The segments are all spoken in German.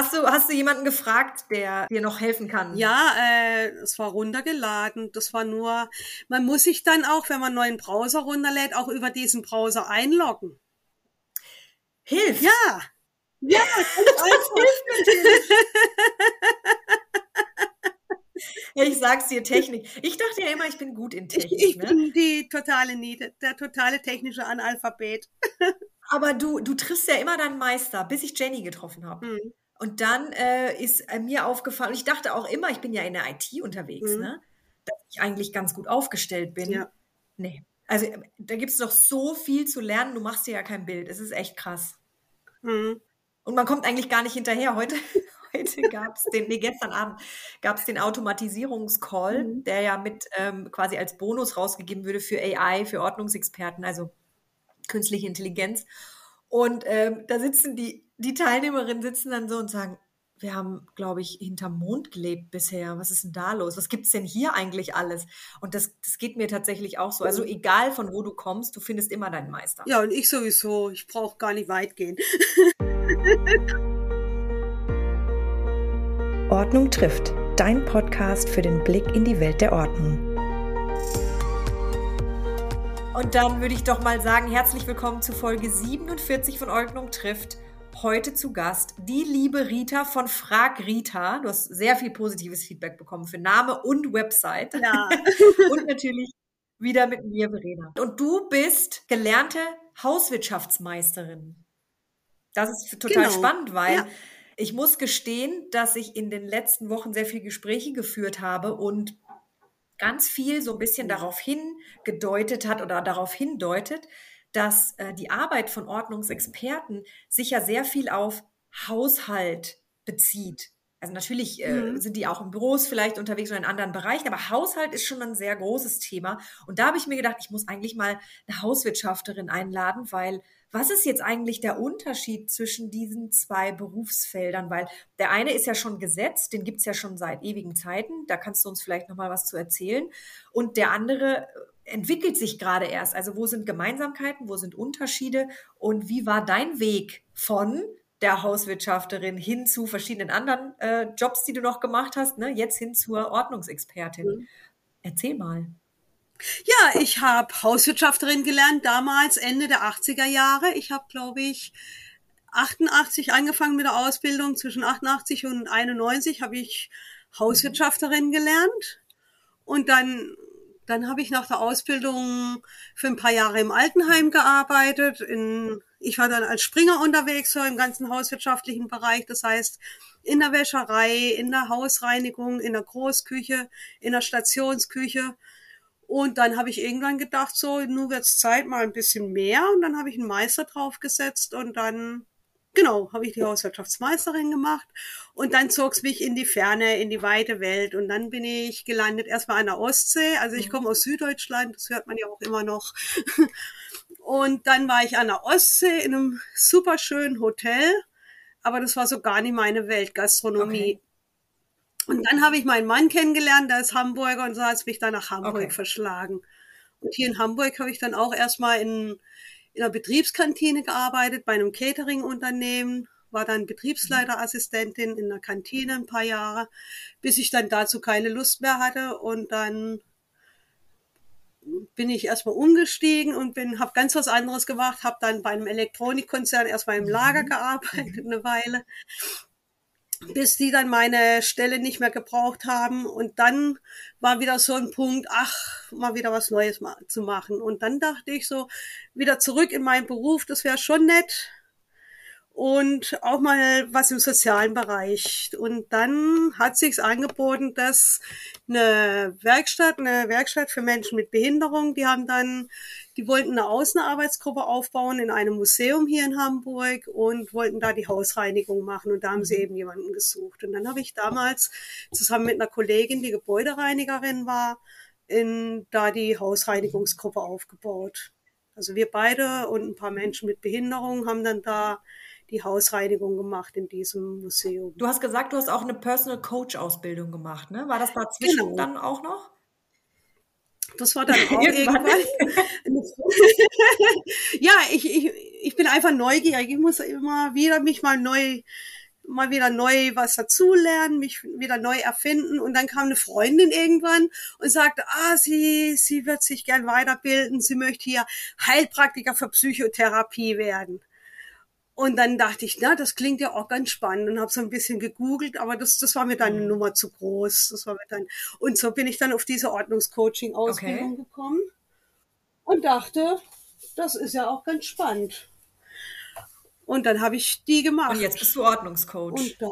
Hast du, hast du jemanden gefragt, der dir noch helfen kann? Ja, äh, es war runtergeladen. Das war nur, man muss sich dann auch, wenn man einen neuen Browser runterlädt, auch über diesen Browser einloggen. Hilft? Ja. Ja, das hilft natürlich. Ich sag's dir, Technik. Ich dachte ja immer, ich bin gut in Technik. Ich, ich ne? bin die totale Niete, der totale technische Analphabet. Aber du, du triffst ja immer deinen Meister, bis ich Jenny getroffen habe. Mhm. Und dann äh, ist äh, mir aufgefallen, ich dachte auch immer, ich bin ja in der IT unterwegs, mhm. ne? dass ich eigentlich ganz gut aufgestellt bin. Ja. Nee. Also äh, da gibt es noch so viel zu lernen, du machst dir ja kein Bild. Es ist echt krass. Mhm. Und man kommt eigentlich gar nicht hinterher. Heute, heute gab es den, nee, gestern Abend gab es den Automatisierungscall, mhm. der ja mit ähm, quasi als Bonus rausgegeben würde für AI, für Ordnungsexperten, also künstliche Intelligenz. Und ähm, da sitzen die, die Teilnehmerinnen sitzen dann so und sagen, wir haben, glaube ich, hinterm Mond gelebt bisher. Was ist denn da los? Was gibt es denn hier eigentlich alles? Und das, das geht mir tatsächlich auch so. Also egal von wo du kommst, du findest immer deinen Meister. Ja, und ich sowieso. Ich brauche gar nicht weit gehen. Ordnung trifft. Dein Podcast für den Blick in die Welt der Ordnung. Und dann würde ich doch mal sagen, herzlich willkommen zu Folge 47 von Ordnung trifft. Heute zu Gast die liebe Rita von Frag Rita. Du hast sehr viel positives Feedback bekommen für Name und Website. Ja. und natürlich wieder mit mir, Verena. Und du bist gelernte Hauswirtschaftsmeisterin. Das ist total genau. spannend, weil ja. ich muss gestehen, dass ich in den letzten Wochen sehr viele Gespräche geführt habe und ganz viel so ein bisschen mhm. darauf hingedeutet hat oder darauf hindeutet, dass äh, die Arbeit von Ordnungsexperten sich ja sehr viel auf Haushalt bezieht. Also natürlich äh, mhm. sind die auch in Büros vielleicht unterwegs oder in anderen Bereichen, aber Haushalt ist schon ein sehr großes Thema. Und da habe ich mir gedacht, ich muss eigentlich mal eine Hauswirtschafterin einladen, weil was ist jetzt eigentlich der Unterschied zwischen diesen zwei Berufsfeldern? Weil der eine ist ja schon gesetzt, den gibt's ja schon seit ewigen Zeiten. Da kannst du uns vielleicht noch mal was zu erzählen. Und der andere entwickelt sich gerade erst. Also wo sind Gemeinsamkeiten, wo sind Unterschiede und wie war dein Weg von der Hauswirtschafterin hin zu verschiedenen anderen äh, Jobs, die du noch gemacht hast, ne? jetzt hin zur Ordnungsexpertin? Mhm. Erzähl mal. Ja, ich habe Hauswirtschafterin gelernt, damals Ende der 80er Jahre. Ich habe, glaube ich, 88 angefangen mit der Ausbildung. Zwischen 88 und 91 habe ich Hauswirtschafterin gelernt. Und dann, dann habe ich nach der Ausbildung für ein paar Jahre im Altenheim gearbeitet. In, ich war dann als Springer unterwegs, so im ganzen hauswirtschaftlichen Bereich. Das heißt, in der Wäscherei, in der Hausreinigung, in der Großküche, in der Stationsküche. Und dann habe ich irgendwann gedacht, so, nun wird's Zeit mal ein bisschen mehr. Und dann habe ich einen Meister draufgesetzt und dann, genau, habe ich die Hauswirtschaftsmeisterin gemacht. Und dann zog's mich in die Ferne, in die weite Welt. Und dann bin ich gelandet erstmal an der Ostsee. Also ich mhm. komme aus Süddeutschland, das hört man ja auch immer noch. Und dann war ich an der Ostsee in einem super schönen Hotel. Aber das war so gar nicht meine Welt, Gastronomie. Okay. Und dann habe ich meinen Mann kennengelernt, der ist Hamburger und so hat es mich dann nach Hamburg okay. verschlagen. Und hier in Hamburg habe ich dann auch erstmal in, in einer Betriebskantine gearbeitet, bei einem Catering-Unternehmen, war dann Betriebsleiterassistentin in der Kantine ein paar Jahre, bis ich dann dazu keine Lust mehr hatte. Und dann bin ich erstmal umgestiegen und bin habe ganz was anderes gemacht, habe dann bei einem Elektronikkonzern erstmal im Lager mhm. gearbeitet eine Weile bis die dann meine Stelle nicht mehr gebraucht haben. Und dann war wieder so ein Punkt, ach, mal wieder was Neues zu machen. Und dann dachte ich so, wieder zurück in meinen Beruf, das wäre schon nett und auch mal was im sozialen Bereich. Und dann hat sich's angeboten, dass eine Werkstatt, eine Werkstatt für Menschen mit Behinderung, die haben dann, die wollten eine Außenarbeitsgruppe aufbauen in einem Museum hier in Hamburg und wollten da die Hausreinigung machen. Und da haben sie mhm. eben jemanden gesucht. Und dann habe ich damals zusammen mit einer Kollegin, die Gebäudereinigerin war, in, da die Hausreinigungsgruppe aufgebaut. Also wir beide und ein paar Menschen mit Behinderung haben dann da die Hausreinigung gemacht in diesem Museum. Du hast gesagt, du hast auch eine Personal Coach Ausbildung gemacht, ne? War das dazwischen genau. dann auch noch? Das war dann auch irgendwann. ja, ich, ich, ich bin einfach neugierig. Ich muss immer wieder mich mal neu mal wieder neu was dazulernen, mich wieder neu erfinden. Und dann kam eine Freundin irgendwann und sagte, ah, sie, sie wird sich gern weiterbilden, sie möchte hier Heilpraktiker für Psychotherapie werden. Und dann dachte ich, na, das klingt ja auch ganz spannend und habe so ein bisschen gegoogelt, aber das, das war mir dann eine mhm. Nummer zu groß. Das war mir dann, und so bin ich dann auf diese Ordnungscoaching-Ausbildung okay. gekommen und dachte, das ist ja auch ganz spannend. Und dann habe ich die gemacht. Und jetzt bist du Ordnungscoach. Und da,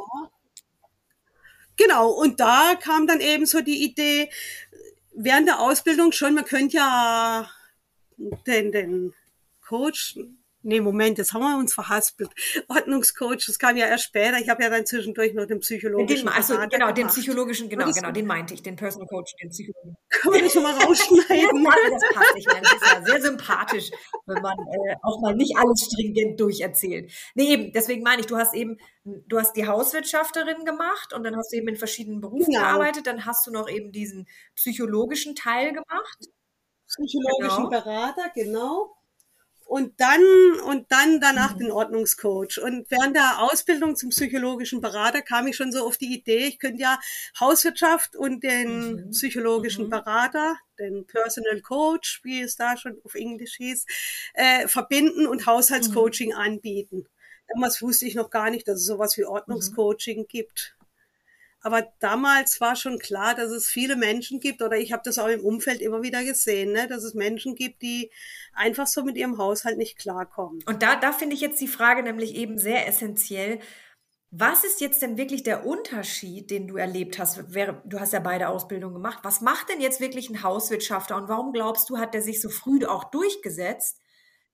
genau, und da kam dann eben so die Idee, während der Ausbildung schon, man könnte ja den, den Coach Nee, Moment, jetzt haben wir uns verhaspelt. Ordnungscoach, das kam ja erst später. Ich habe ja dann zwischendurch noch den psychologischen. Den, also, genau, gemacht. den psychologischen, genau, genau, den meinte ich, den Personal Coach, den psychologischen. Kann man das schon mal rausschneiden? das passt nicht mehr. Das ist ja sehr sympathisch, wenn man äh, auch mal nicht alles stringent durcherzählt. Nee, eben, deswegen meine ich, du hast eben, du hast die Hauswirtschafterin gemacht und dann hast du eben in verschiedenen Berufen genau. gearbeitet, dann hast du noch eben diesen psychologischen Teil gemacht. Psychologischen genau. Berater, genau und dann und dann danach den Ordnungscoach. Und während der Ausbildung zum psychologischen Berater kam ich schon so auf die Idee, ich könnte ja Hauswirtschaft und den mhm. psychologischen mhm. Berater, den Personal Coach, wie es da schon auf Englisch hieß, äh, verbinden und Haushaltscoaching mhm. anbieten. Damals wusste ich noch gar nicht, dass es sowas wie. Ordnungscoaching gibt. Aber damals war schon klar, dass es viele Menschen gibt, oder ich habe das auch im Umfeld immer wieder gesehen, ne, dass es Menschen gibt, die einfach so mit ihrem Haushalt nicht klarkommen. Und da, da finde ich jetzt die Frage nämlich eben sehr essentiell. Was ist jetzt denn wirklich der Unterschied, den du erlebt hast? Du hast ja beide Ausbildungen gemacht. Was macht denn jetzt wirklich ein Hauswirtschafter und warum glaubst du, hat der sich so früh auch durchgesetzt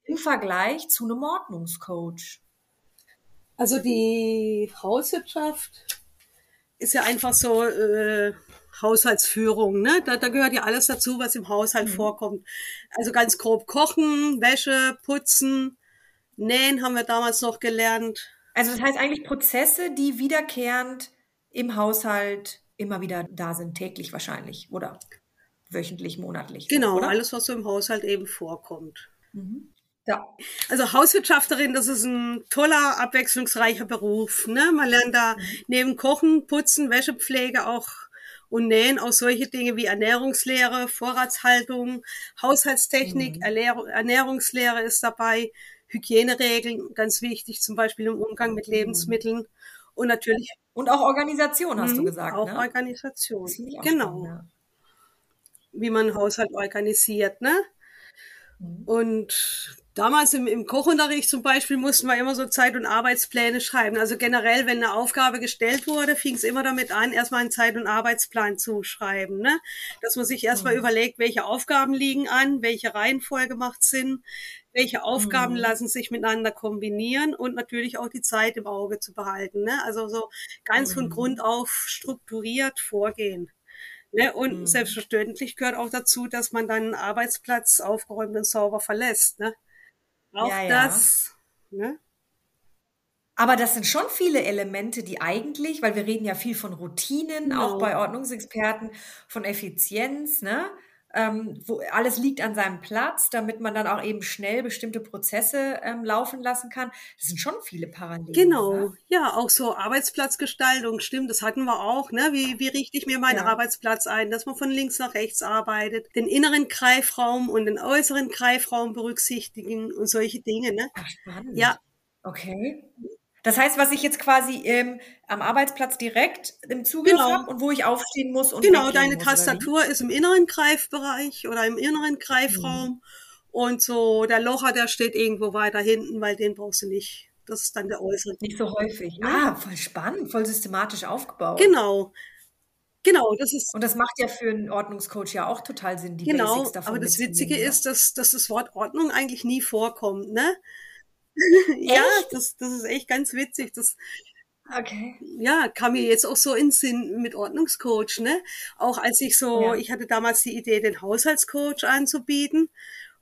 im Vergleich zu einem Ordnungscoach? Also die Hauswirtschaft ist ja einfach so äh, Haushaltsführung, ne? Da, da gehört ja alles dazu, was im Haushalt mhm. vorkommt. Also ganz grob kochen, Wäsche, putzen, nähen haben wir damals noch gelernt. Also das heißt eigentlich Prozesse, die wiederkehrend im Haushalt immer wieder da sind, täglich wahrscheinlich oder wöchentlich, monatlich. Genau, oder? alles, was so im Haushalt eben vorkommt. Mhm. Ja. Also Hauswirtschafterin, das ist ein toller, abwechslungsreicher Beruf. Ne? Man lernt da neben Kochen, Putzen, Wäschepflege auch und Nähen auch solche Dinge wie Ernährungslehre, Vorratshaltung, Haushaltstechnik, mhm. Ernährungslehre ist dabei, Hygieneregeln, ganz wichtig, zum Beispiel im Umgang mit mhm. Lebensmitteln und natürlich. Und auch Organisation, hast du mhm, gesagt. Auch ne? Organisation. Genau. Spannend, ja. Wie man Haushalt organisiert, ne? Mhm. Und Damals im, im Kochunterricht zum Beispiel mussten wir immer so Zeit- und Arbeitspläne schreiben. Also generell, wenn eine Aufgabe gestellt wurde, fing es immer damit an, erstmal einen Zeit- und Arbeitsplan zu schreiben. Ne? Dass man sich erstmal mhm. überlegt, welche Aufgaben liegen an, welche Reihenfolge macht Sinn, welche Aufgaben mhm. lassen sich miteinander kombinieren und natürlich auch die Zeit im Auge zu behalten. Ne? Also so ganz mhm. von Grund auf strukturiert vorgehen. Ne? Und mhm. selbstverständlich gehört auch dazu, dass man dann einen Arbeitsplatz aufgeräumt und sauber verlässt. Ne? Auch ja, ja. das. Ne? Aber das sind schon viele Elemente, die eigentlich, weil wir reden ja viel von Routinen, genau. auch bei Ordnungsexperten, von Effizienz, ne? Ähm, wo alles liegt an seinem Platz, damit man dann auch eben schnell bestimmte Prozesse ähm, laufen lassen kann. Das sind schon viele Parallelen. Genau, ne? ja, auch so Arbeitsplatzgestaltung, stimmt, das hatten wir auch. Ne? Wie, wie richte ich mir meinen ja. Arbeitsplatz ein, dass man von links nach rechts arbeitet, den inneren Greifraum und den äußeren Greifraum berücksichtigen und solche Dinge. Ne? Ach, spannend. Ja. Okay. Das heißt, was ich jetzt quasi ähm, am Arbeitsplatz direkt im Zugriff genau. habe und wo ich aufstehen muss und Genau, deine muss, Tastatur ist im inneren Greifbereich oder im inneren Greifraum mhm. und so der Locher, der steht irgendwo weiter hinten, weil den brauchst du nicht. Das ist dann der äußere. Nicht so häufig. Ah, voll spannend, voll systematisch aufgebaut. Genau. Genau, das ist. Und das macht ja für einen Ordnungscoach ja auch total Sinn, die genau, Basics davon Aber das Witzige ist, dass, dass das Wort Ordnung eigentlich nie vorkommt, ne? ja, das, das ist echt ganz witzig. Das, Okay. Ja, kam mir jetzt auch so in Sinn mit Ordnungscoach, ne? Auch als ich so, ja. ich hatte damals die Idee, den Haushaltscoach anzubieten.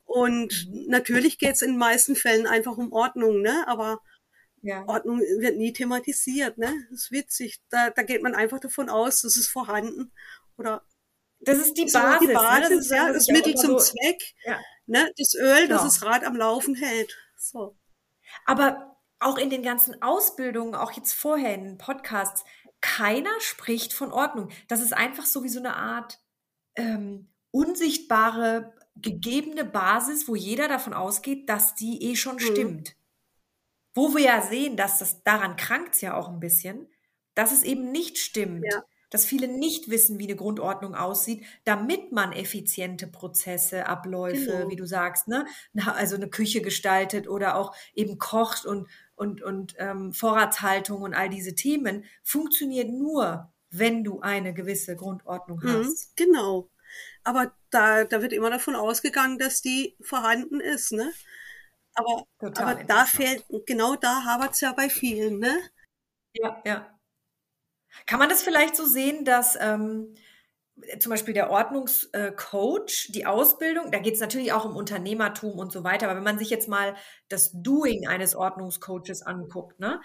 Und mhm. natürlich geht's in den meisten Fällen einfach um Ordnung, ne? Aber ja. Ordnung wird nie thematisiert, ne? Das ist witzig. Da, da geht man einfach davon aus, das ist vorhanden. Oder das ist die Basis. Die Basis, ne? das, ist, ja, das, das Mittel zum so, Zweck. Ja. Ne? Das Öl, genau. das das Rad am Laufen hält. So. Aber auch in den ganzen Ausbildungen, auch jetzt vorher in den Podcasts, keiner spricht von Ordnung. Das ist einfach so wie so eine Art ähm, unsichtbare, gegebene Basis, wo jeder davon ausgeht, dass die eh schon mhm. stimmt. Wo wir ja sehen, dass das daran krankt ja auch ein bisschen, dass es eben nicht stimmt. Ja dass viele nicht wissen, wie eine Grundordnung aussieht, damit man effiziente Prozesse, Abläufe, genau. wie du sagst, ne, also eine Küche gestaltet oder auch eben kocht und und und ähm, Vorratshaltung und all diese Themen funktioniert nur, wenn du eine gewisse Grundordnung mhm, hast. Mhm, genau. Aber da, da wird immer davon ausgegangen, dass die vorhanden ist, ne? Aber, aber da fehlt, genau da hapert es ja bei vielen, ne? Ja, ja. Kann man das vielleicht so sehen, dass ähm, zum Beispiel der Ordnungscoach, die Ausbildung, da geht es natürlich auch um Unternehmertum und so weiter, aber wenn man sich jetzt mal das Doing eines Ordnungscoaches anguckt, ne,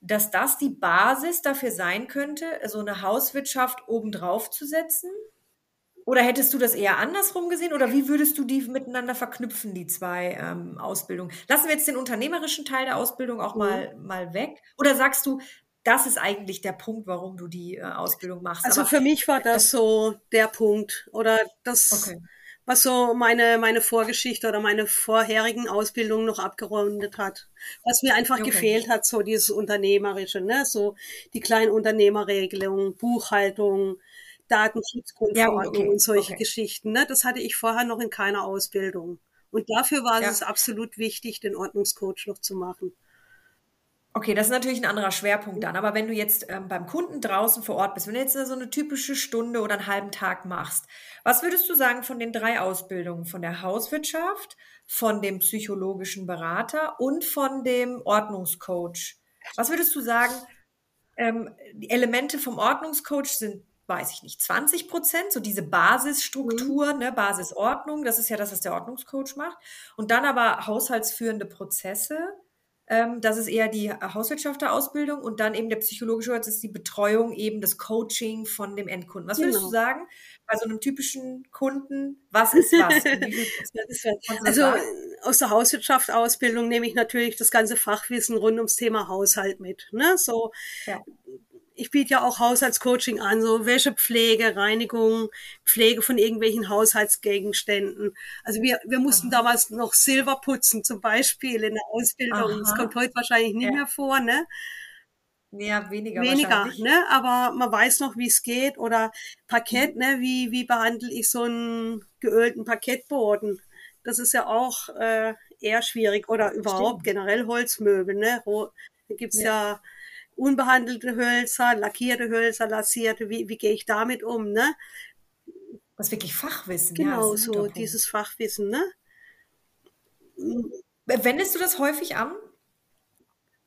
dass das die Basis dafür sein könnte, so eine Hauswirtschaft obendrauf zu setzen? Oder hättest du das eher andersrum gesehen? Oder wie würdest du die miteinander verknüpfen, die zwei ähm, Ausbildungen? Lassen wir jetzt den unternehmerischen Teil der Ausbildung auch mal, mal weg? Oder sagst du, das ist eigentlich der Punkt, warum du die äh, Ausbildung machst. Also Aber für mich war das so der Punkt oder das, okay. was so meine, meine Vorgeschichte oder meine vorherigen Ausbildungen noch abgerundet hat. Was mir einfach okay. gefehlt hat, so dieses Unternehmerische, ne? so die kleinen Unternehmerregelungen, Buchhaltung, Datenschutzgrundverordnung ja, okay. und solche Geschichten. Ne? Das hatte ich vorher noch in keiner Ausbildung. Und dafür war ja. es absolut wichtig, den Ordnungscoach noch zu machen. Okay, das ist natürlich ein anderer Schwerpunkt dann. Aber wenn du jetzt ähm, beim Kunden draußen vor Ort bist, wenn du jetzt so eine typische Stunde oder einen halben Tag machst, was würdest du sagen von den drei Ausbildungen? Von der Hauswirtschaft, von dem psychologischen Berater und von dem Ordnungscoach? Was würdest du sagen? Ähm, die Elemente vom Ordnungscoach sind, weiß ich nicht, 20 Prozent, so diese Basisstruktur, mhm. ne, Basisordnung, das ist ja das, was der Ordnungscoach macht. Und dann aber haushaltsführende Prozesse ähm, das ist eher die Hauswirtschafterausbildung und dann eben der psychologische, das ist die Betreuung, eben das Coaching von dem Endkunden. Was würdest genau. du sagen bei so einem typischen Kunden? Was ist was? also aus der Hauswirtschaftsausbildung nehme ich natürlich das ganze Fachwissen rund ums Thema Haushalt mit. Ne? So ja ich biete ja auch Haushaltscoaching an, so Wäschepflege, Reinigung, Pflege von irgendwelchen Haushaltsgegenständen. Also wir, wir mussten Aha. damals noch Silber putzen, zum Beispiel in der Ausbildung. Aha. Das kommt heute wahrscheinlich nicht ja. mehr vor, ne? Ja, weniger. Weniger, ne? Aber man weiß noch, wie es geht. Oder Parkett, mhm. ne? Wie, wie behandle ich so einen geölten Parkettboden? Das ist ja auch äh, eher schwierig. Oder überhaupt Stimmt. generell Holzmöbel, ne? Da gibt's ja, ja unbehandelte Hölzer, lackierte Hölzer, lasierte, wie, wie gehe ich damit um, ne? Das ist wirklich Fachwissen. Genau, ja, so dieses Fachwissen, ne? Wendest du das häufig an,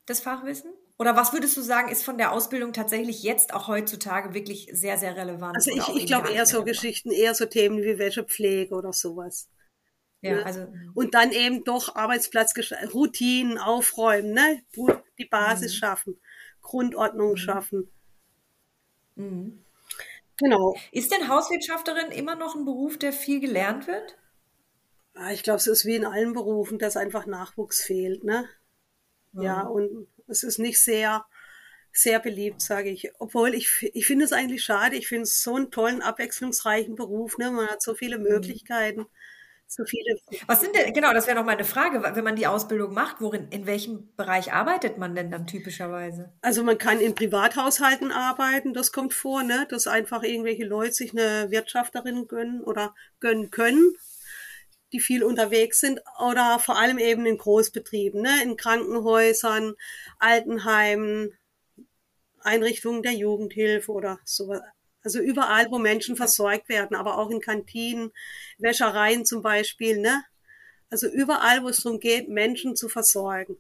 das Fachwissen? Oder was würdest du sagen, ist von der Ausbildung tatsächlich jetzt auch heutzutage wirklich sehr, sehr relevant? Also ich, ich glaube eher so relevant? Geschichten, eher so Themen wie Wäschepflege oder sowas. Ja, ne? also. Und dann eben doch Arbeitsplatz, Routinen aufräumen, ne? Die Basis mhm. schaffen. Grundordnung mhm. schaffen. Mhm. Genau. Ist denn Hauswirtschafterin immer noch ein Beruf, der viel gelernt wird? Ah, ich glaube, es ist wie in allen Berufen, dass einfach Nachwuchs fehlt, ne? Mhm. Ja, und es ist nicht sehr, sehr beliebt, sage ich. Obwohl ich, ich finde es eigentlich schade. Ich finde es so einen tollen, abwechslungsreichen Beruf. Ne? Man hat so viele mhm. So viele. Was sind denn, genau, das wäre noch meine Frage, wenn man die Ausbildung macht, worin, in welchem Bereich arbeitet man denn dann typischerweise? Also man kann in Privathaushalten arbeiten, das kommt vor, ne, dass einfach irgendwelche Leute sich eine Wirtschafterin gönnen oder gönnen können, die viel unterwegs sind oder vor allem eben in Großbetrieben, ne, in Krankenhäusern, Altenheimen, Einrichtungen der Jugendhilfe oder sowas. Also überall, wo Menschen versorgt werden, aber auch in Kantinen, Wäschereien zum Beispiel, ne? Also überall, wo es darum geht, Menschen zu versorgen.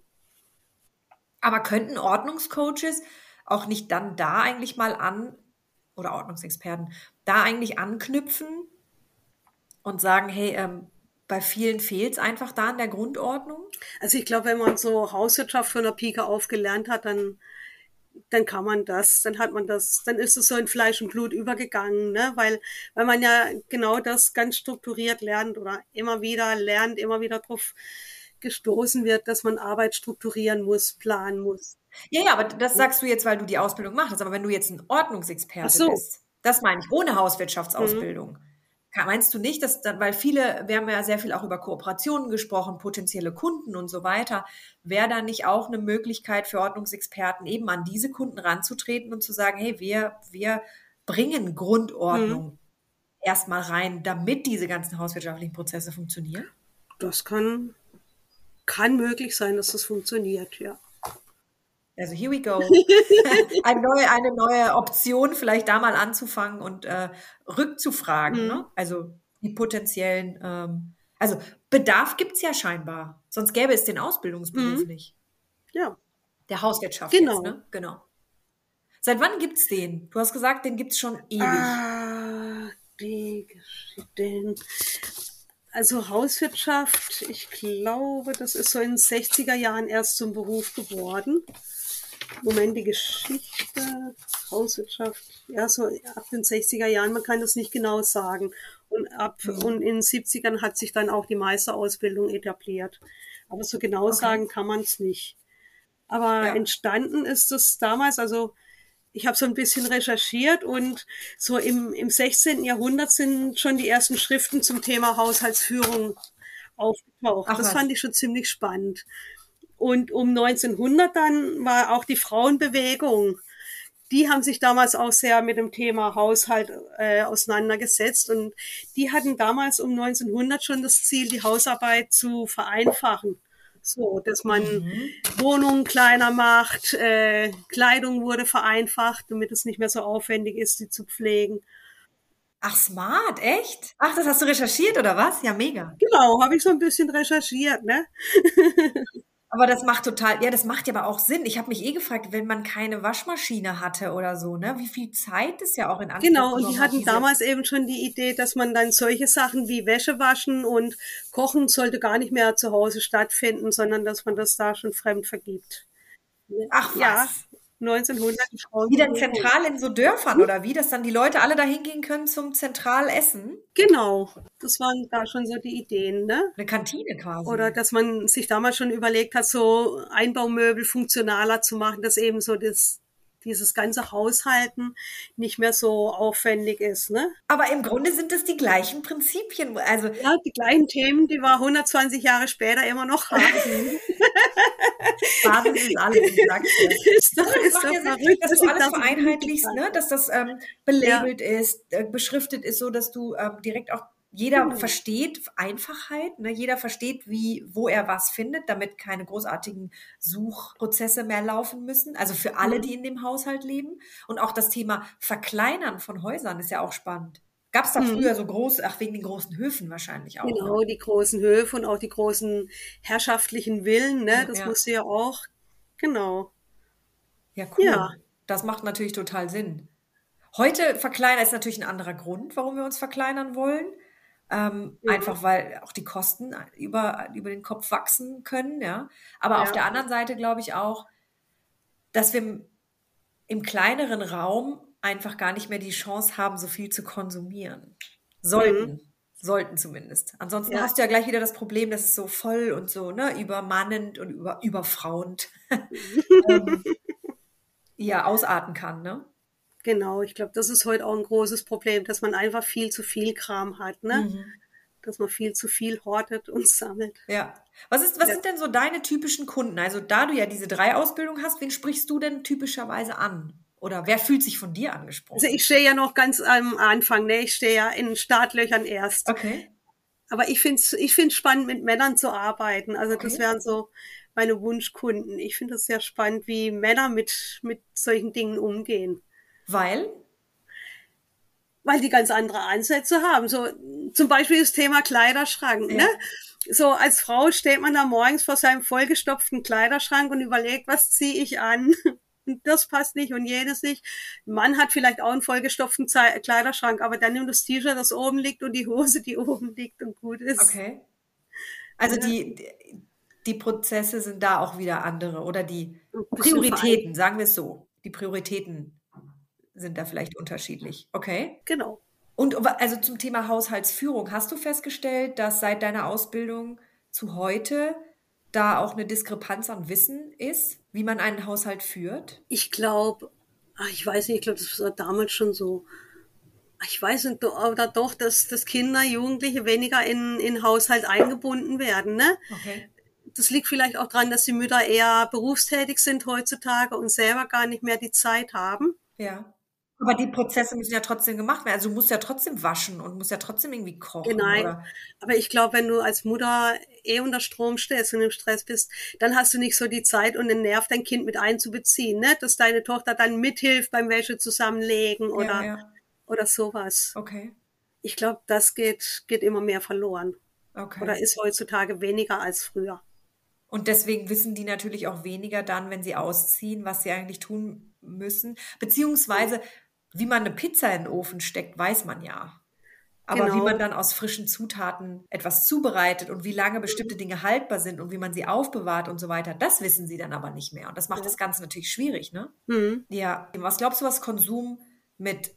Aber könnten Ordnungscoaches auch nicht dann da eigentlich mal an, oder Ordnungsexperten, da eigentlich anknüpfen und sagen, hey, ähm, bei vielen fehlt es einfach da in der Grundordnung? Also ich glaube, wenn man so Hauswirtschaft von der Pike auf gelernt hat, dann dann kann man das, dann hat man das, dann ist es so in Fleisch und Blut übergegangen, ne? weil, weil man ja genau das ganz strukturiert lernt oder immer wieder lernt, immer wieder drauf gestoßen wird, dass man Arbeit strukturieren muss, planen muss. Ja, ja, aber das sagst du jetzt, weil du die Ausbildung machst. Aber wenn du jetzt ein Ordnungsexperte so. bist, das meine ich, ohne Hauswirtschaftsausbildung. Mhm. Meinst du nicht, dass dann, weil viele, wir haben ja sehr viel auch über Kooperationen gesprochen, potenzielle Kunden und so weiter, wäre da nicht auch eine Möglichkeit für Ordnungsexperten, eben an diese Kunden ranzutreten und zu sagen, hey, wir, wir bringen Grundordnung mhm. erstmal rein, damit diese ganzen hauswirtschaftlichen Prozesse funktionieren? Das kann, kann möglich sein, dass das funktioniert, ja. Also here we go. eine, neue, eine neue Option, vielleicht da mal anzufangen und äh, rückzufragen. Mhm. Ne? Also die potenziellen, ähm, also Bedarf gibt es ja scheinbar. Sonst gäbe es den Ausbildungsberuf mhm. nicht. Ja. Der Hauswirtschaft genau. Jetzt, ne? Genau. Seit wann gibt es den? Du hast gesagt, den gibt es schon ewig. Ah, die, den, also Hauswirtschaft, ich glaube, das ist so in den 60er Jahren erst zum Beruf geworden. Moment, die Geschichte, Hauswirtschaft, ja, so ab den 60er Jahren, man kann das nicht genau sagen. Und ab mhm. und in den 70ern hat sich dann auch die Meisterausbildung etabliert. Aber so genau okay. sagen kann man es nicht. Aber ja. entstanden ist es damals, also ich habe so ein bisschen recherchiert und so im, im 16. Jahrhundert sind schon die ersten Schriften zum Thema Haushaltsführung aufgetaucht. Ach, das was. fand ich schon ziemlich spannend. Und um 1900 dann war auch die Frauenbewegung. Die haben sich damals auch sehr mit dem Thema Haushalt äh, auseinandergesetzt und die hatten damals um 1900 schon das Ziel, die Hausarbeit zu vereinfachen. So, dass man mhm. Wohnungen kleiner macht, äh, Kleidung wurde vereinfacht, damit es nicht mehr so aufwendig ist, sie zu pflegen. Ach, smart, echt? Ach, das hast du recherchiert oder was? Ja, mega. Genau, habe ich so ein bisschen recherchiert, ne? Aber das macht total, ja, das macht ja aber auch Sinn. Ich habe mich eh gefragt, wenn man keine Waschmaschine hatte oder so, ne, wie viel Zeit ist ja auch in Anspruch Genau, und die hatten damals eben schon die Idee, dass man dann solche Sachen wie Wäsche waschen und Kochen sollte gar nicht mehr zu Hause stattfinden, sondern dass man das da schon fremd vergibt. Ach was. Ja, 1900 Wie dann zentral in so Dörfern oder wie, dass dann die Leute alle da hingehen können zum Zentralessen? Genau, das waren da schon so die Ideen, ne? Eine Kantine quasi. Oder dass man sich damals schon überlegt hat, so Einbaumöbel funktionaler zu machen, dass eben so das dieses ganze Haushalten nicht mehr so aufwendig ist. Ne? Aber im Grunde sind es die gleichen Prinzipien. Also ja, die gleichen Themen, die wir 120 Jahre später immer noch haben. Basis ist alles, dir. Ist doch, ist ja dass du alles vereinheitlichst, ne? dass das ähm, belabelt ja. ist, äh, beschriftet ist, so dass du ähm, direkt auch jeder mhm. versteht Einfachheit, ne? jeder versteht, wie, wo er was findet, damit keine großartigen Suchprozesse mehr laufen müssen. Also für alle, mhm. die in dem Haushalt leben. Und auch das Thema Verkleinern von Häusern ist ja auch spannend. Gab es da mhm. früher so groß, ach wegen den großen Höfen wahrscheinlich auch. Genau, ne? die großen Höfe und auch die großen herrschaftlichen Villen, ne? Das ja. musste ja auch, genau. Ja, cool. Ja. Das macht natürlich total Sinn. Heute verkleinern ist natürlich ein anderer Grund, warum wir uns verkleinern wollen. Ähm, mhm. Einfach weil auch die Kosten über, über den Kopf wachsen können, ja. Aber ja. auf der anderen Seite glaube ich auch, dass wir im, im kleineren Raum einfach gar nicht mehr die Chance haben, so viel zu konsumieren. Sollten. Mhm. Sollten zumindest. Ansonsten ja. hast du ja gleich wieder das Problem, dass es so voll und so, ne, übermannend und über, überfrauend ähm, ja, ausarten kann, ne? Genau, ich glaube, das ist heute auch ein großes Problem, dass man einfach viel zu viel Kram hat, ne? Mhm. Dass man viel zu viel hortet und sammelt. Ja. Was, ist, was ja. sind denn so deine typischen Kunden? Also, da du ja diese drei Ausbildungen hast, wen sprichst du denn typischerweise an? Oder wer fühlt sich von dir angesprochen? Also, ich stehe ja noch ganz am Anfang, ne? Ich stehe ja in Startlöchern erst. Okay. Aber ich finde es ich find's spannend, mit Männern zu arbeiten. Also, okay. das wären so meine Wunschkunden. Ich finde es sehr spannend, wie Männer mit, mit solchen Dingen umgehen. Weil? Weil die ganz andere Ansätze haben. So zum Beispiel das Thema Kleiderschrank. Ja. Ne? So als Frau steht man da morgens vor seinem vollgestopften Kleiderschrank und überlegt, was ziehe ich an? Das passt nicht und jenes nicht. Ein Mann hat vielleicht auch einen vollgestopften Kleiderschrank, aber dann nimmt das T-Shirt, das oben liegt und die Hose, die oben liegt und gut ist. Okay. Also ja. die, die Prozesse sind da auch wieder andere oder die Prioritäten, sagen wir es so. Die Prioritäten sind da vielleicht unterschiedlich. Okay. Genau. Und also zum Thema Haushaltsführung, hast du festgestellt, dass seit deiner Ausbildung zu heute da auch eine Diskrepanz an Wissen ist, wie man einen Haushalt führt? Ich glaube, ich weiß nicht, ich glaube, das war damals schon so. Ich weiß nicht, oder doch, dass, dass Kinder, Jugendliche weniger in, in Haushalt eingebunden werden. Ne? Okay. Das liegt vielleicht auch daran, dass die Mütter eher berufstätig sind heutzutage und selber gar nicht mehr die Zeit haben. Ja. Aber die Prozesse müssen ja trotzdem gemacht werden. Also du musst ja trotzdem waschen und musst ja trotzdem irgendwie kochen. Nein, oder? aber ich glaube, wenn du als Mutter eh unter Strom stehst und im Stress bist, dann hast du nicht so die Zeit und den Nerv, dein Kind mit einzubeziehen, ne? dass deine Tochter dann mithilft beim Wäsche zusammenlegen oder, ja, ja. oder sowas. Okay. Ich glaube, das geht, geht immer mehr verloren. Okay. Oder ist heutzutage weniger als früher. Und deswegen wissen die natürlich auch weniger dann, wenn sie ausziehen, was sie eigentlich tun müssen. Beziehungsweise wie man eine Pizza in den Ofen steckt, weiß man ja. Aber genau. wie man dann aus frischen Zutaten etwas zubereitet und wie lange bestimmte Dinge haltbar sind und wie man sie aufbewahrt und so weiter, das wissen sie dann aber nicht mehr. Und das macht ja. das Ganze natürlich schwierig, ne? Mhm. Ja. Was glaubst du, was Konsum mit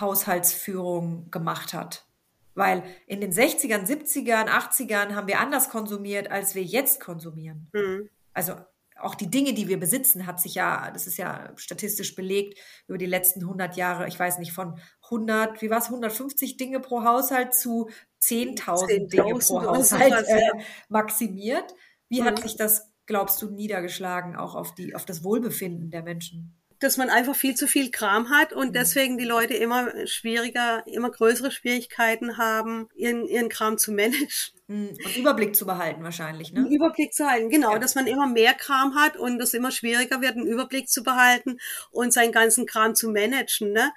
Haushaltsführung gemacht hat? Weil in den 60ern, 70ern, 80ern haben wir anders konsumiert, als wir jetzt konsumieren. Mhm. Also auch die Dinge, die wir besitzen, hat sich ja, das ist ja statistisch belegt, über die letzten 100 Jahre, ich weiß nicht, von 100, wie war es, 150 Dinge pro Haushalt zu 10.000 10 Dinge pro Haushalt äh, maximiert. Wie mhm. hat sich das, glaubst du, niedergeschlagen, auch auf, die, auf das Wohlbefinden der Menschen? Dass man einfach viel zu viel Kram hat und mhm. deswegen die Leute immer schwieriger, immer größere Schwierigkeiten haben, ihren, ihren Kram zu managen. Mhm. Und Überblick zu behalten wahrscheinlich, ne? Überblick zu halten, genau, ja. dass man immer mehr Kram hat und es immer schwieriger wird, einen Überblick zu behalten und seinen ganzen Kram zu managen, ne?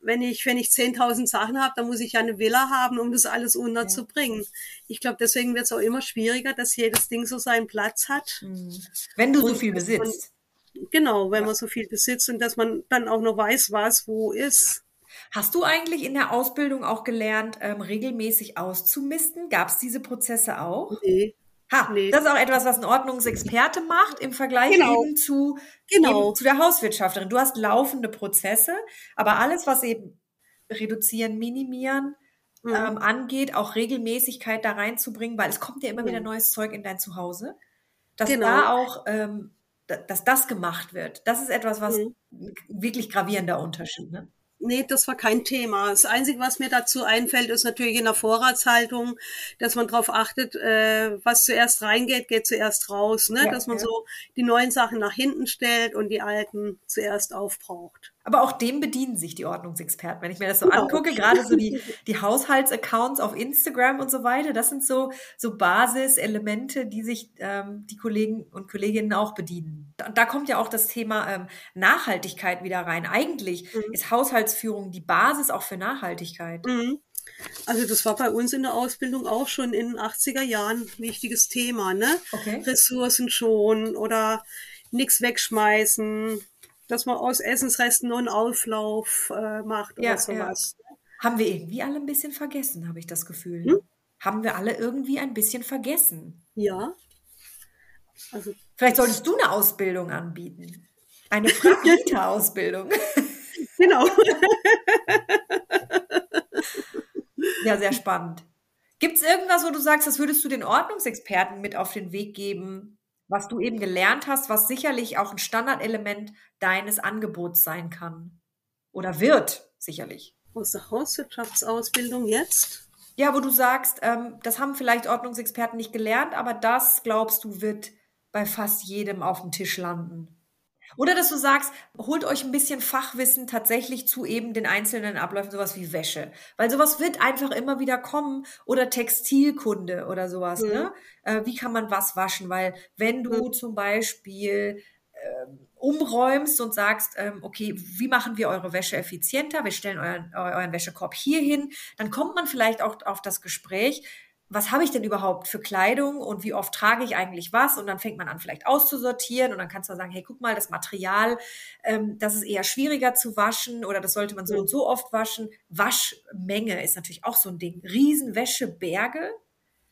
Wenn ich, wenn ich 10.000 Sachen habe, dann muss ich ja eine Villa haben, um das alles unterzubringen. Ja. Ich glaube, deswegen wird es auch immer schwieriger, dass jedes Ding so seinen Platz hat. Mhm. Wenn du und so viel besitzt. Genau, wenn man so viel besitzt und dass man dann auch noch weiß, was wo ist. Hast du eigentlich in der Ausbildung auch gelernt, ähm, regelmäßig auszumisten? Gab es diese Prozesse auch? Nee. Ha, nee. das ist auch etwas, was ein Ordnungsexperte macht im Vergleich genau. eben zu, genau. eben zu der Hauswirtschafterin. Du hast laufende Prozesse, aber alles, was eben reduzieren, minimieren mhm. ähm, angeht, auch Regelmäßigkeit da reinzubringen, weil es kommt ja immer mhm. wieder neues Zeug in dein Zuhause. Dass genau. da auch ähm, dass das gemacht wird. Das ist etwas, was mhm. wirklich gravierender Unterschied. Ne? Nee, das war kein Thema. Das Einzige, was mir dazu einfällt, ist natürlich in der Vorratshaltung, dass man darauf achtet, äh, was zuerst reingeht, geht zuerst raus. Ne? Ja, dass man ja. so die neuen Sachen nach hinten stellt und die alten zuerst aufbraucht. Aber auch dem bedienen sich die Ordnungsexperten. Wenn ich mir das so genau. angucke, gerade so die, die Haushaltsaccounts auf Instagram und so weiter, das sind so, so Basiselemente, die sich ähm, die Kollegen und Kolleginnen auch bedienen. Und da kommt ja auch das Thema ähm, Nachhaltigkeit wieder rein. Eigentlich mhm. ist Haushaltsführung die Basis auch für Nachhaltigkeit. Mhm. Also das war bei uns in der Ausbildung auch schon in den 80er Jahren ein wichtiges Thema, ne? Okay. Ressourcen schonen oder nichts wegschmeißen, dass man aus Essensresten einen Auflauf äh, macht oder ja, sowas. Ja. Haben wir irgendwie alle ein bisschen vergessen, habe ich das Gefühl. Hm? Haben wir alle irgendwie ein bisschen vergessen. Ja. Also, Vielleicht solltest du eine Ausbildung anbieten. Eine Fragmita-Ausbildung. genau. ja, sehr spannend. Gibt es irgendwas, wo du sagst, das würdest du den Ordnungsexperten mit auf den Weg geben, was du eben gelernt hast, was sicherlich auch ein Standardelement deines Angebots sein kann. Oder wird, sicherlich. Aus der Hauswirtschaftsausbildung jetzt? Ja, wo du sagst, ähm, das haben vielleicht Ordnungsexperten nicht gelernt, aber das, glaubst du, wird bei fast jedem auf dem Tisch landen. Oder dass du sagst, holt euch ein bisschen Fachwissen tatsächlich zu eben den einzelnen Abläufen, sowas wie Wäsche. Weil sowas wird einfach immer wieder kommen. Oder Textilkunde oder sowas. Mhm. Ne? Äh, wie kann man was waschen? Weil wenn du mhm. zum Beispiel ähm, umräumst und sagst, ähm, okay, wie machen wir eure Wäsche effizienter? Wir stellen euren, euren Wäschekorb hier hin. Dann kommt man vielleicht auch auf das Gespräch, was habe ich denn überhaupt für Kleidung und wie oft trage ich eigentlich was? Und dann fängt man an, vielleicht auszusortieren und dann kannst du sagen, hey, guck mal, das Material, ähm, das ist eher schwieriger zu waschen oder das sollte man so mhm. und so oft waschen. Waschmenge ist natürlich auch so ein Ding. Riesenwäscheberge,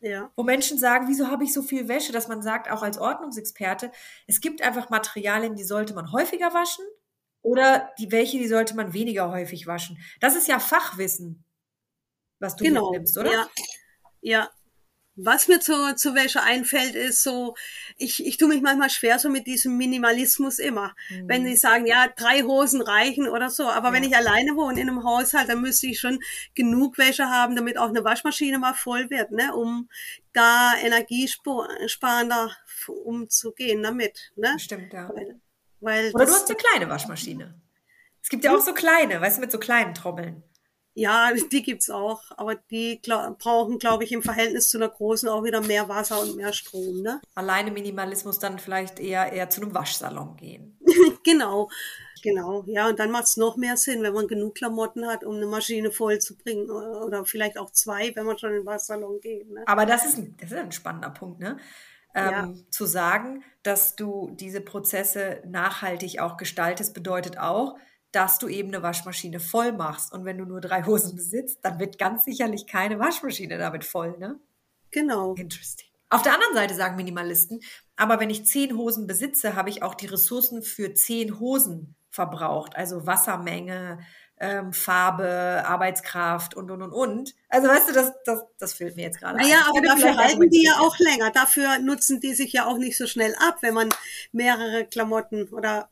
ja. Wo Menschen sagen, wieso habe ich so viel Wäsche, dass man sagt, auch als Ordnungsexperte, es gibt einfach Materialien, die sollte man häufiger waschen oder die welche, die sollte man weniger häufig waschen. Das ist ja Fachwissen, was du genau. mitnimmst, oder? Ja. Ja, Was mir zur, zur Wäsche einfällt, ist so, ich, ich tue mich manchmal schwer so mit diesem Minimalismus immer. Mhm. Wenn die sagen, ja, drei Hosen reichen oder so. Aber ja. wenn ich alleine wohne in einem Haushalt, dann müsste ich schon genug Wäsche haben, damit auch eine Waschmaschine mal voll wird, ne, um da energiesparender umzugehen damit. Ne? Stimmt, ja. Weil, weil oder du hast eine kleine Waschmaschine. Es gibt ja auch hm? so kleine, weißt du, mit so kleinen Trommeln. Ja, die gibt's auch, aber die glaub, brauchen, glaube ich, im Verhältnis zu einer großen auch wieder mehr Wasser und mehr Strom. Ne? Alleine Minimalismus dann vielleicht eher, eher zu einem Waschsalon gehen. genau, genau. Ja, und dann macht's noch mehr Sinn, wenn man genug Klamotten hat, um eine Maschine voll zu bringen. Oder vielleicht auch zwei, wenn man schon in den Waschsalon geht. Ne? Aber das ist, ein, das ist ein spannender Punkt, ne? Ähm, ja. Zu sagen, dass du diese Prozesse nachhaltig auch gestaltest, bedeutet auch, dass du eben eine Waschmaschine voll machst. Und wenn du nur drei Hosen besitzt, dann wird ganz sicherlich keine Waschmaschine damit voll, ne? Genau. Interesting. Auf der anderen Seite sagen Minimalisten, aber wenn ich zehn Hosen besitze, habe ich auch die Ressourcen für zehn Hosen verbraucht. Also Wassermenge, ähm, Farbe, Arbeitskraft und, und, und, und. Also weißt du, das, das, das fehlt mir jetzt gerade. Naja, aber dafür halten die ja auch länger. Dafür nutzen die sich ja auch nicht so schnell ab, wenn man mehrere Klamotten oder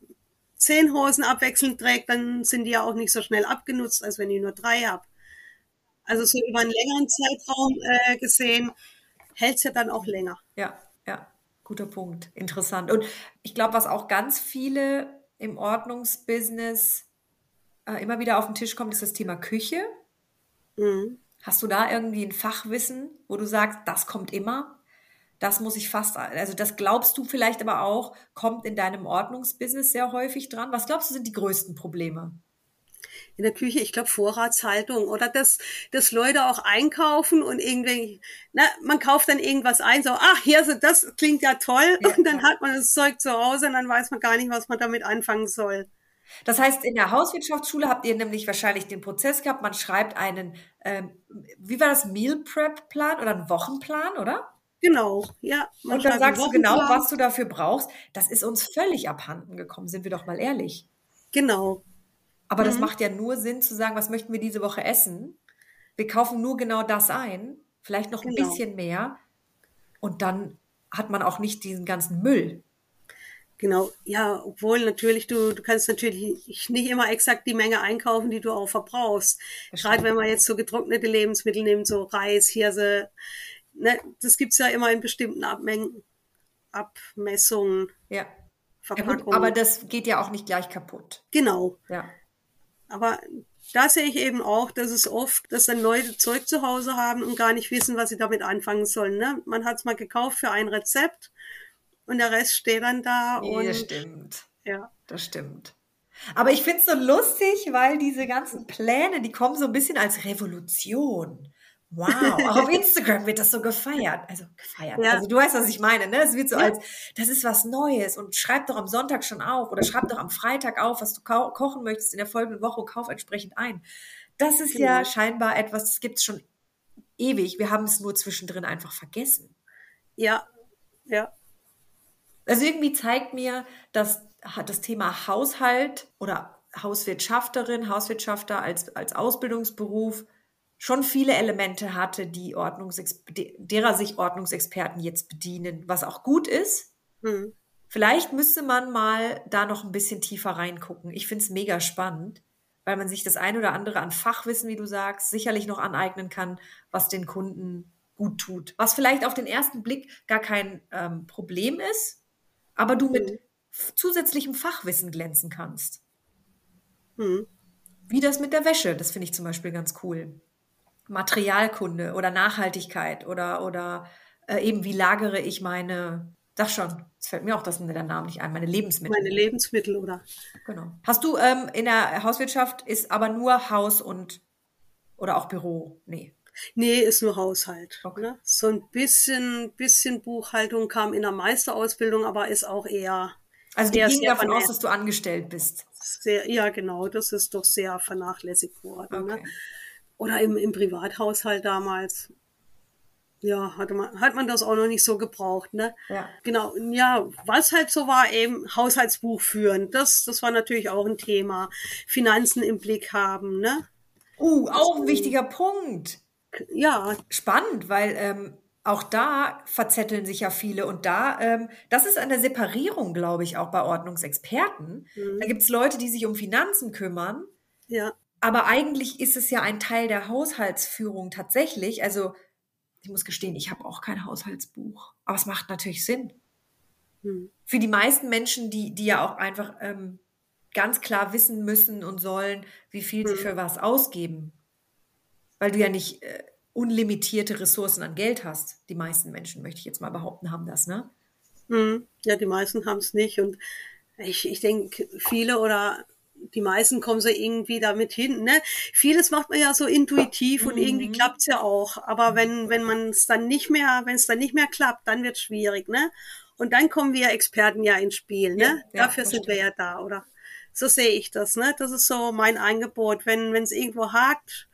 zehn Hosen abwechselnd trägt, dann sind die ja auch nicht so schnell abgenutzt, als wenn ich nur drei habe. Also so über einen längeren Zeitraum äh, gesehen, hält es ja dann auch länger. Ja, ja, guter Punkt. Interessant. Und ich glaube, was auch ganz viele im Ordnungsbusiness äh, immer wieder auf den Tisch kommt, ist das Thema Küche. Mhm. Hast du da irgendwie ein Fachwissen, wo du sagst, das kommt immer? Das muss ich fast, also das glaubst du vielleicht aber auch, kommt in deinem Ordnungsbusiness sehr häufig dran. Was glaubst du sind die größten Probleme? in der Küche, ich glaube Vorratshaltung oder dass, dass Leute auch einkaufen und irgendwie, na, man kauft dann irgendwas ein, so, ach, hier, so, das klingt ja toll ja, und dann ja. hat man das Zeug zu Hause und dann weiß man gar nicht, was man damit anfangen soll. Das heißt, in der Hauswirtschaftsschule habt ihr nämlich wahrscheinlich den Prozess gehabt, man schreibt einen, ähm, wie war das, Meal Prep Plan oder einen Wochenplan, oder? Genau, ja. Und dann sagst du genau, was du dafür brauchst. Das ist uns völlig abhanden gekommen, sind wir doch mal ehrlich. Genau. Aber mhm. das macht ja nur Sinn zu sagen, was möchten wir diese Woche essen? Wir kaufen nur genau das ein, vielleicht noch genau. ein bisschen mehr. Und dann hat man auch nicht diesen ganzen Müll. Genau, ja, obwohl natürlich du, du kannst natürlich nicht immer exakt die Menge einkaufen, die du auch verbrauchst. Gerade wenn man jetzt so getrocknete Lebensmittel nimmt, so Reis, Hirse, ne, das gibt's ja immer in bestimmten Abmengen, Abmessungen. Ja. Verpackungen. Ja, gut, aber das geht ja auch nicht gleich kaputt. Genau. Ja. Aber da sehe ich eben auch, dass es oft, dass dann Leute Zeug zu Hause haben und gar nicht wissen, was sie damit anfangen sollen. Ne? Man hat es mal gekauft für ein Rezept und der Rest steht dann da. Nee, und, das stimmt. Ja. Das stimmt. Aber ich finde es so lustig, weil diese ganzen Pläne, die kommen so ein bisschen als Revolution. Wow, auch auf Instagram wird das so gefeiert. Also gefeiert. Ja. Also du weißt, was ich meine, ne? Es wird so ja. als, das ist was Neues und schreib doch am Sonntag schon auf oder schreib doch am Freitag auf, was du kochen möchtest in der folgenden Woche und kauf entsprechend ein. Das ist genau. ja scheinbar etwas, das gibt es schon ewig. Wir haben es nur zwischendrin einfach vergessen. Ja, ja. Also irgendwie zeigt mir, dass das Thema Haushalt oder Hauswirtschafterin, Hauswirtschafter als, als Ausbildungsberuf schon viele Elemente hatte, die Ordnungsex derer sich Ordnungsexperten jetzt bedienen, was auch gut ist. Hm. Vielleicht müsste man mal da noch ein bisschen tiefer reingucken. Ich finde es mega spannend, weil man sich das ein oder andere an Fachwissen, wie du sagst, sicherlich noch aneignen kann, was den Kunden gut tut. Was vielleicht auf den ersten Blick gar kein ähm, Problem ist, aber du mit hm. zusätzlichem Fachwissen glänzen kannst. Hm. Wie das mit der Wäsche, das finde ich zum Beispiel ganz cool. Materialkunde oder Nachhaltigkeit oder, oder äh, eben wie lagere ich meine, sag schon, es fällt mir auch das der Name nicht ein, meine Lebensmittel. Meine Lebensmittel, oder? Genau. Hast du ähm, in der Hauswirtschaft ist aber nur Haus und oder auch Büro? Nee. Nee, ist nur Haushalt. Okay. Ne? So ein bisschen, bisschen Buchhaltung kam in der Meisterausbildung, aber ist auch eher. Also die gehen davon aus, dass du angestellt bist. Sehr, ja, genau, das ist doch sehr vernachlässigt worden. Ne? Okay. Ne? Oder im, im Privathaushalt damals. Ja, hatte man, hat man das auch noch nicht so gebraucht, ne? Ja. Genau. Ja, was halt so war, eben Haushaltsbuch führen. Das, das war natürlich auch ein Thema. Finanzen im Blick haben, ne? Uh, auch ein wichtiger Punkt. Ja. Spannend, weil ähm, auch da verzetteln sich ja viele und da, ähm, das ist eine Separierung, glaube ich, auch bei Ordnungsexperten. Mhm. Da gibt es Leute, die sich um Finanzen kümmern, Ja. Aber eigentlich ist es ja ein Teil der Haushaltsführung tatsächlich. Also ich muss gestehen, ich habe auch kein Haushaltsbuch, aber es macht natürlich Sinn. Mhm. Für die meisten Menschen, die, die ja auch einfach ähm, ganz klar wissen müssen und sollen, wie viel sie Mhm. für was ausgeben. Weil du ja nicht äh, unlimitierte Ressourcen an Geld hast. Die meisten Menschen, möchte ich jetzt mal behaupten, haben das, ne? Mhm. Ja, die meisten haben es nicht. Und ich, ich denke, viele oder die meisten kommen so irgendwie damit hin. Ne? Vieles macht man ja so intuitiv und irgendwie Mhm. klappt's ja auch. Aber wenn, wenn man es dann nicht mehr, wenn es dann nicht mehr klappt, dann wird's schwierig, ne? Und dann kommen wir Experten ja ins Spiel, ne? Ja, ja, Dafür das sind wir ja da, oder? So sehe ich das, ne? Das ist so mein Angebot. Wenn wenn es irgendwo hakt,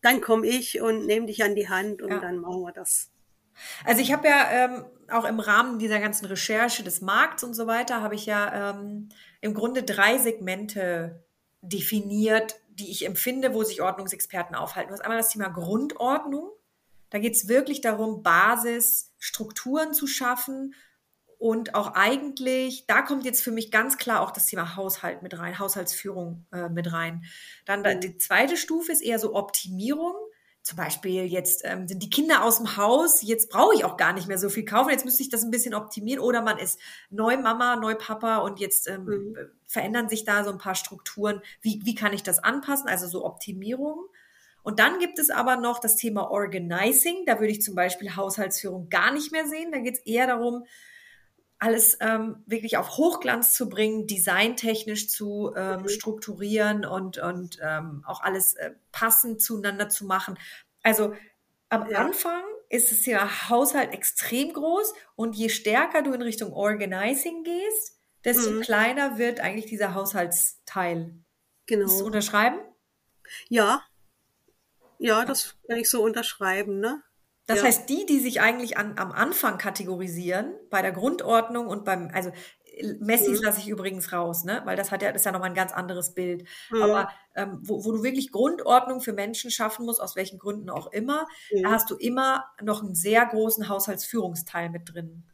dann komme ich und nehme dich an die Hand und Ja. dann machen wir das. Also ich habe ja ähm, auch im Rahmen dieser ganzen Recherche des Markts und so weiter, habe ich ja ähm, im Grunde drei Segmente definiert, die ich empfinde, wo sich Ordnungsexperten aufhalten. Du hast einmal das Thema Grundordnung. Da geht es wirklich darum, Basis, Strukturen zu schaffen und auch eigentlich, da kommt jetzt für mich ganz klar auch das Thema Haushalt mit rein, Haushaltsführung äh, mit rein. Dann da, die zweite Stufe ist eher so Optimierung. Zum Beispiel jetzt ähm, sind die Kinder aus dem Haus, jetzt brauche ich auch gar nicht mehr so viel kaufen, jetzt müsste ich das ein bisschen optimieren. Oder man ist neu Mama, neu Papa und jetzt ähm, Mhm. verändern sich da so ein paar Strukturen. Wie, wie kann ich das anpassen? Also so Optimierung. Und dann gibt es aber noch das Thema Organizing. Da würde ich zum Beispiel Haushaltsführung gar nicht mehr sehen. Da geht es eher darum, alles ähm, wirklich auf Hochglanz zu bringen, designtechnisch zu ähm, Mhm. strukturieren und, und ähm, auch alles äh, passend zueinander zu machen. Also am Ja. Anfang ist das Thema Haushalt extrem groß und je stärker du in Richtung Organizing gehst, desto Mhm. kleiner wird eigentlich dieser Haushaltsteil. Genau. unterschreiben? Ja, ja, das kann ich so unterschreiben, ne? Das Ja. heißt, die, die sich eigentlich an, am Anfang kategorisieren, bei der Grundordnung und beim, also Messis Mhm. lasse ich übrigens raus, ne? Weil das hat ja, das ist ja nochmal ein ganz anderes Bild. Mhm. Aber ähm, wo, wo du wirklich Grundordnung für Menschen schaffen musst, aus welchen Gründen auch immer, da Mhm. hast du immer noch einen sehr großen Haushaltsführungsteil mit drin.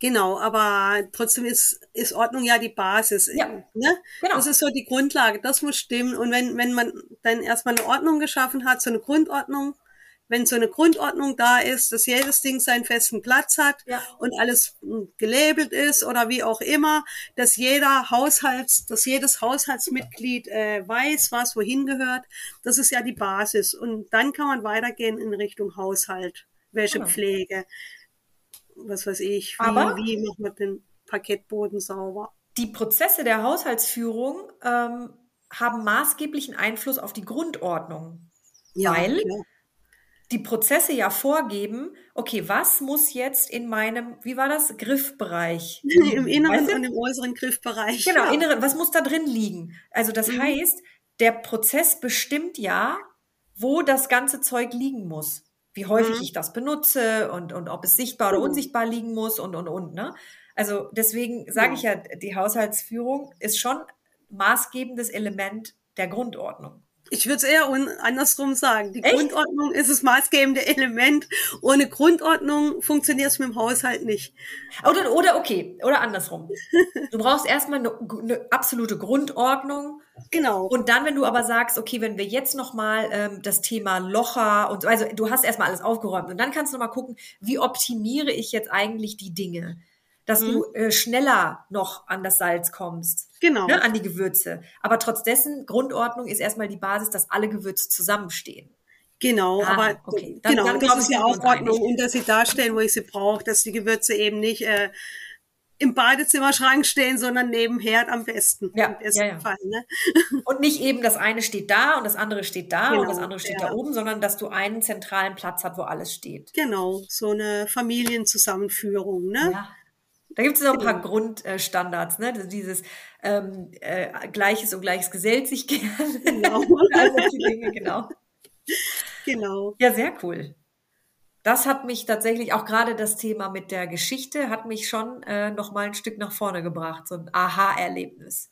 Genau, aber trotzdem ist, ist Ordnung ja die Basis. Ja. Ne? Genau. Das ist so die Grundlage, das muss stimmen. Und wenn, wenn man dann erstmal eine Ordnung geschaffen hat, so eine Grundordnung, wenn so eine Grundordnung da ist, dass jedes Ding seinen festen Platz hat Ja. und alles mm, gelabelt ist oder wie auch immer, dass jeder Haushalts, dass jedes Haushaltsmitglied äh, weiß, was wohin gehört, das ist ja die Basis. Und dann kann man weitergehen in Richtung Haushalt, welche Genau. Pflege, was weiß ich, wie, Aber- wie macht man den Parkettboden sauber. Die Prozesse der Haushaltsführung ähm, haben maßgeblichen Einfluss auf die Grundordnung. Weil? klar. Die Prozesse ja vorgeben, okay, was muss jetzt in meinem, wie war das, Griffbereich? im inneren Weißt du? und im äußeren Griffbereich. Genau, ja. inneren, was muss da drin liegen? Also das Mhm. heißt, der Prozess bestimmt ja, wo das ganze Zeug liegen muss. Wie häufig Mhm. ich das benutze und, und ob es sichtbar oder Genau. unsichtbar liegen muss und, und, und. Ne? Also deswegen sage ich ja, die Haushaltsführung ist schon maßgebendes Element der Grundordnung. Ich würde es eher andersrum sagen. Die Echt? Grundordnung ist das maßgebende Element. Ohne Grundordnung funktioniert es mit dem Haushalt nicht. Oder, oder okay, oder andersrum. Du brauchst erstmal eine, eine absolute Grundordnung. Genau. Und dann, wenn du aber sagst, okay, wenn wir jetzt nochmal ähm, das Thema Locher und so, also du hast erstmal alles aufgeräumt und dann kannst du nochmal gucken, wie optimiere ich jetzt eigentlich die Dinge, dass Mhm. du äh, schneller noch an das Salz kommst, Genau. ne, an die Gewürze. Aber trotz dessen, Grundordnung ist erstmal die Basis, dass alle Gewürze zusammenstehen. Genau, Ah, aber okay. Dann- genau, dann das ist ja auch Ordnung und dass sie da stehen, wo ich sie brauche, dass die Gewürze eben nicht äh, im Badezimmerschrank stehen, sondern neben Herd am besten. Ja, Im besten ja, ja. Fall, ne? Und nicht eben das eine steht da und das andere steht da und Genau, das andere steht ja. da oben, sondern dass du einen zentralen Platz hast, wo alles steht. Genau, so eine Familienzusammenführung, ne? Ja. Da gibt es noch ein paar Genau. Grundstandards, ne? Also Dieses ähm, äh, Gleiches und Gleiches gesellt sich gern. Genau. also Dinge, genau. Genau. Ja, sehr cool. Das hat mich tatsächlich, auch gerade das Thema mit der Geschichte, hat mich schon äh, noch mal ein Stück nach vorne gebracht. So ein Aha-Erlebnis.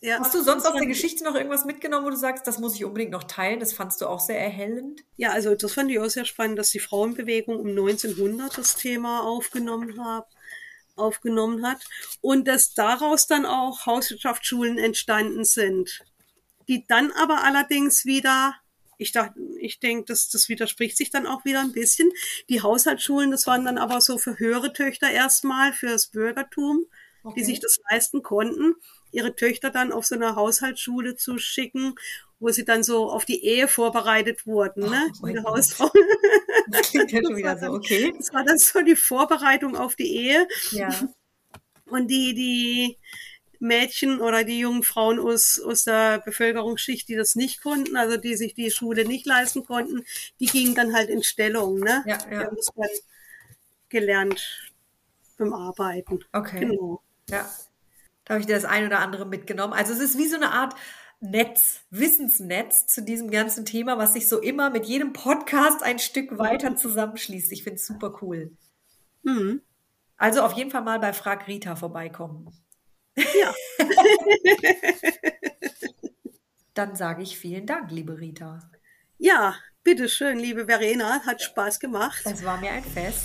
ja. Hast du sonst aus der Geschichte noch irgendwas mitgenommen, wo du sagst, das muss ich unbedingt noch teilen? Das fandst du auch sehr erhellend? Ja, also das fand ich auch sehr spannend, dass die Frauenbewegung um 1900 das Thema aufgenommen hat aufgenommen hat und dass daraus dann auch Hauswirtschaftsschulen entstanden sind, die dann aber allerdings wieder ich dachte, ich denke, das, das widerspricht sich dann auch wieder ein bisschen. Die Haushaltsschulen, das waren dann aber so für höhere Töchter erstmal, für das Bürgertum, okay. die sich das leisten konnten, ihre Töchter dann auf so eine Haushaltsschule zu schicken, wo sie dann so auf die Ehe vorbereitet wurden, ne? Oh, die Hausfrau. Das klingt ja schon wieder so, okay. Das war dann so die Vorbereitung auf die Ehe. Ja. Und die, die, Mädchen oder die jungen Frauen aus, aus der Bevölkerungsschicht, die das nicht konnten, also die sich die Schule nicht leisten konnten, die gingen dann halt in Stellung. Ne? Ja, ja. Die haben das dann gelernt beim Arbeiten. Okay. Genau. Ja. Da habe ich dir das ein oder andere mitgenommen. Also es ist wie so eine Art Netz, Wissensnetz zu diesem ganzen Thema, was sich so immer mit jedem Podcast ein Stück weiter zusammenschließt. Ich finde es super cool. Mhm. Also auf jeden Fall mal bei Frag Rita vorbeikommen. Ja. Dann sage ich vielen Dank, liebe Rita. Ja, bitteschön, liebe Verena. Hat Spaß gemacht. Es war mir ein Fest.